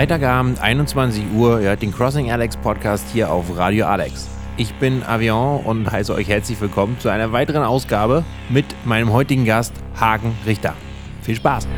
Freitagabend, 21 Uhr, ihr hört den Crossing Alex Podcast hier auf Radio Alex. Ich bin Avion und heiße euch herzlich willkommen zu einer weiteren Ausgabe mit meinem heutigen Gast Hagen Richter. Viel Spaß!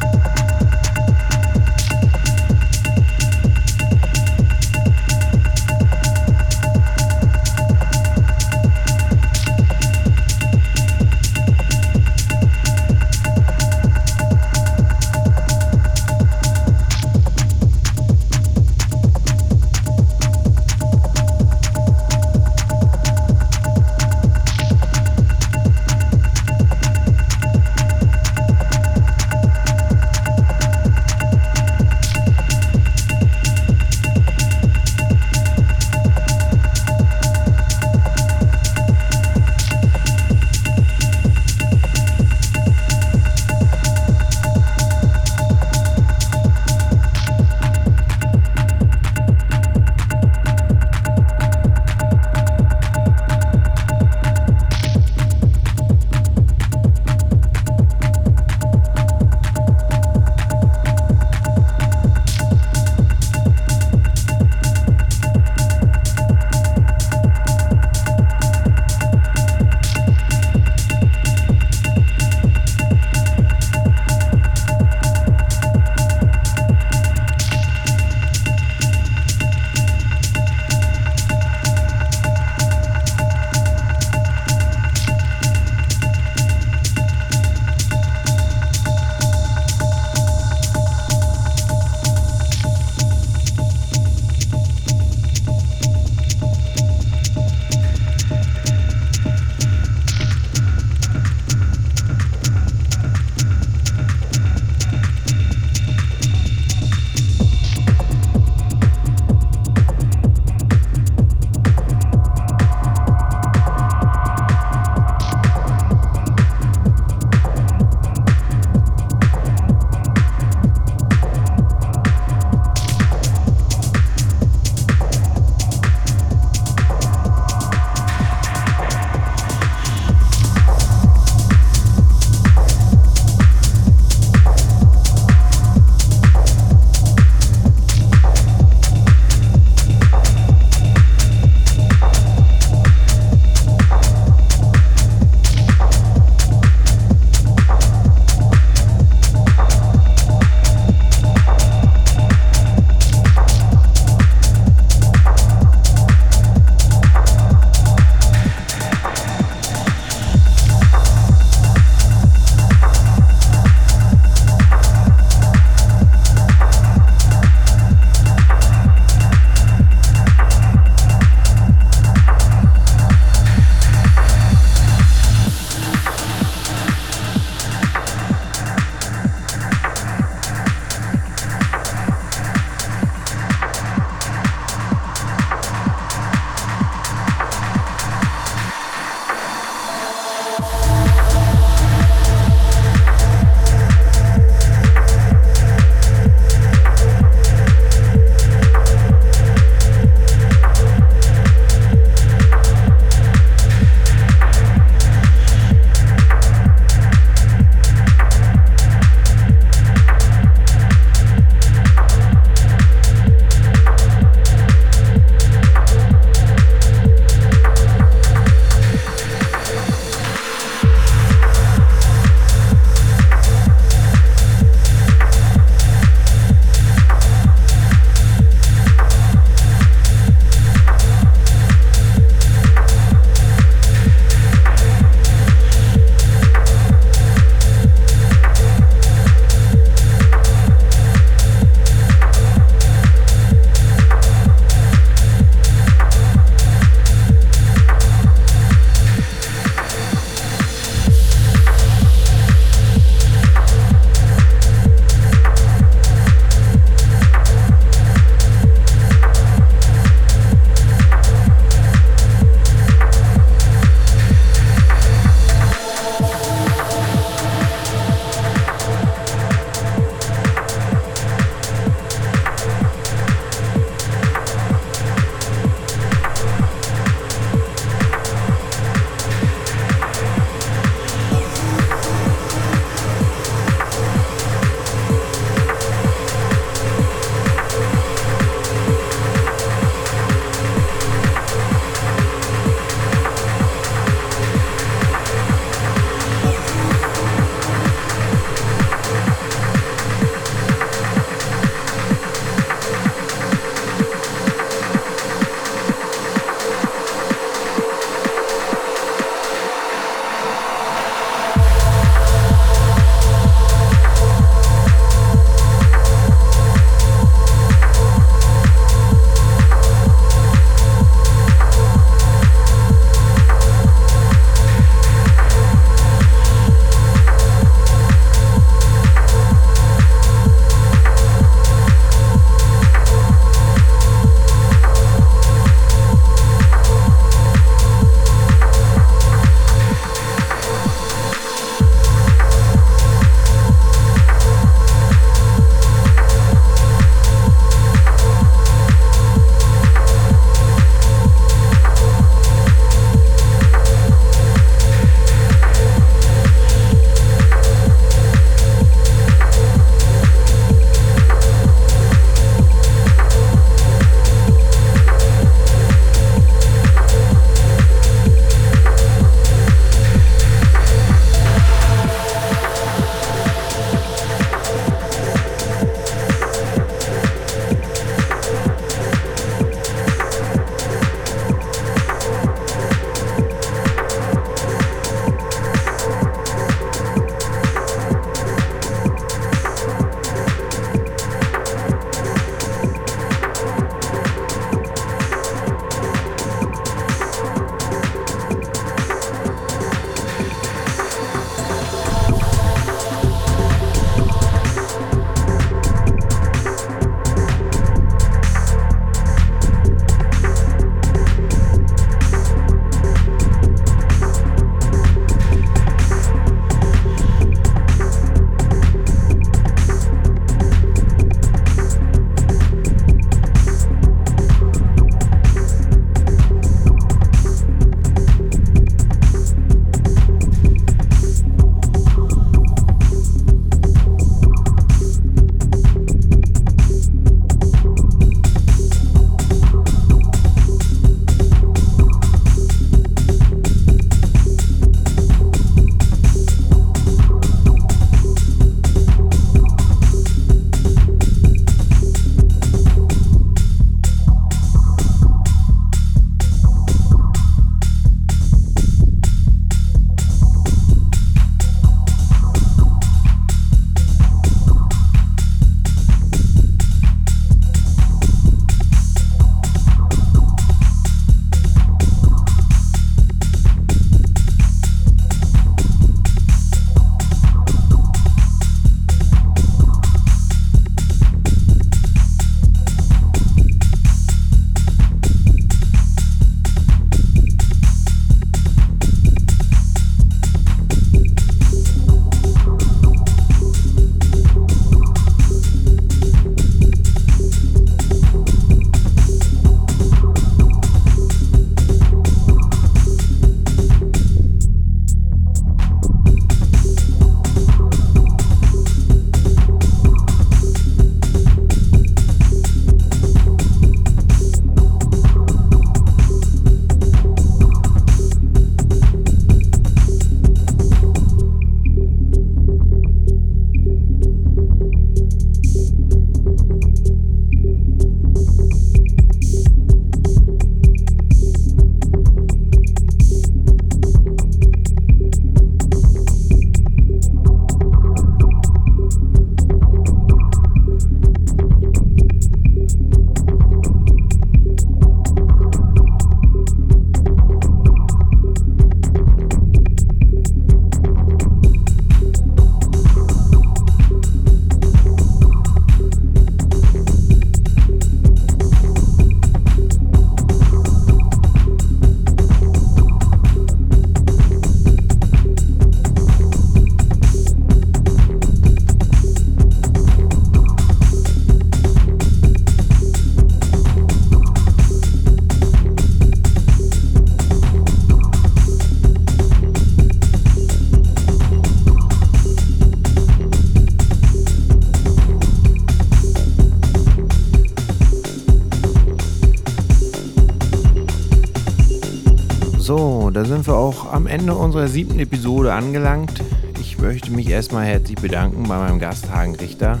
So, da sind wir auch am Ende unserer siebten Episode angelangt. Ich möchte mich erstmal herzlich bedanken bei meinem Gast Hagen Richter.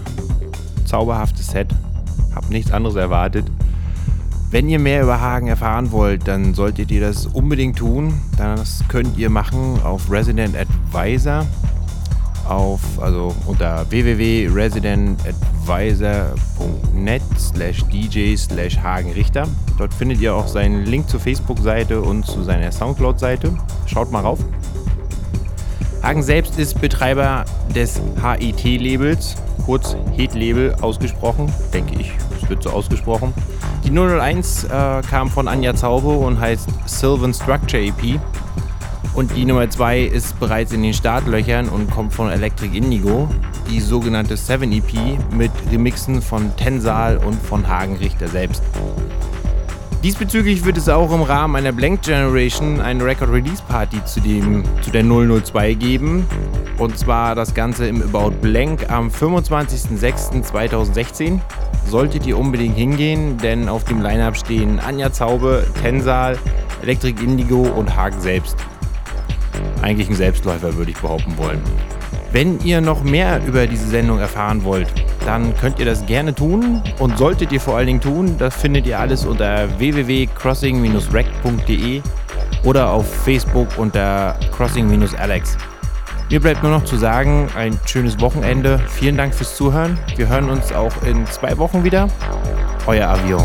Zauberhaftes Set, hab nichts anderes erwartet. Wenn ihr mehr über Hagen erfahren wollt, dann solltet ihr das unbedingt tun. Das könnt ihr machen auf Resident Advisor auf, also unter www.residentadvisor.net slash dj slash hagenrichter. Dort findet ihr auch seinen Link zur Facebook-Seite und zu seiner Soundcloud-Seite. Schaut mal rauf. Hagen selbst ist Betreiber des HIT-Labels, kurz HIT-Label ausgesprochen, denke ich, es wird so ausgesprochen. Die 001 äh, kam von Anja Zaube und heißt Sylvan Structure EP. Und die Nummer 2 ist bereits in den Startlöchern und kommt von Electric Indigo, die sogenannte 7 EP mit Remixen von Tensal und von Hagen Richter selbst. Diesbezüglich wird es auch im Rahmen einer Blank Generation eine Record Release Party zu, dem, zu der 002 geben. Und zwar das Ganze im About Blank am 25.06.2016. Solltet ihr unbedingt hingehen, denn auf dem Lineup stehen Anja Zaube, Tensal, Electric Indigo und Hagen selbst eigentlich ein Selbstläufer, würde ich behaupten wollen. Wenn ihr noch mehr über diese Sendung erfahren wollt, dann könnt ihr das gerne tun und solltet ihr vor allen Dingen tun, das findet ihr alles unter www.crossing-rec.de oder auf Facebook unter crossing-alex. Mir bleibt nur noch zu sagen, ein schönes Wochenende. Vielen Dank fürs Zuhören. Wir hören uns auch in zwei Wochen wieder. Euer Avion.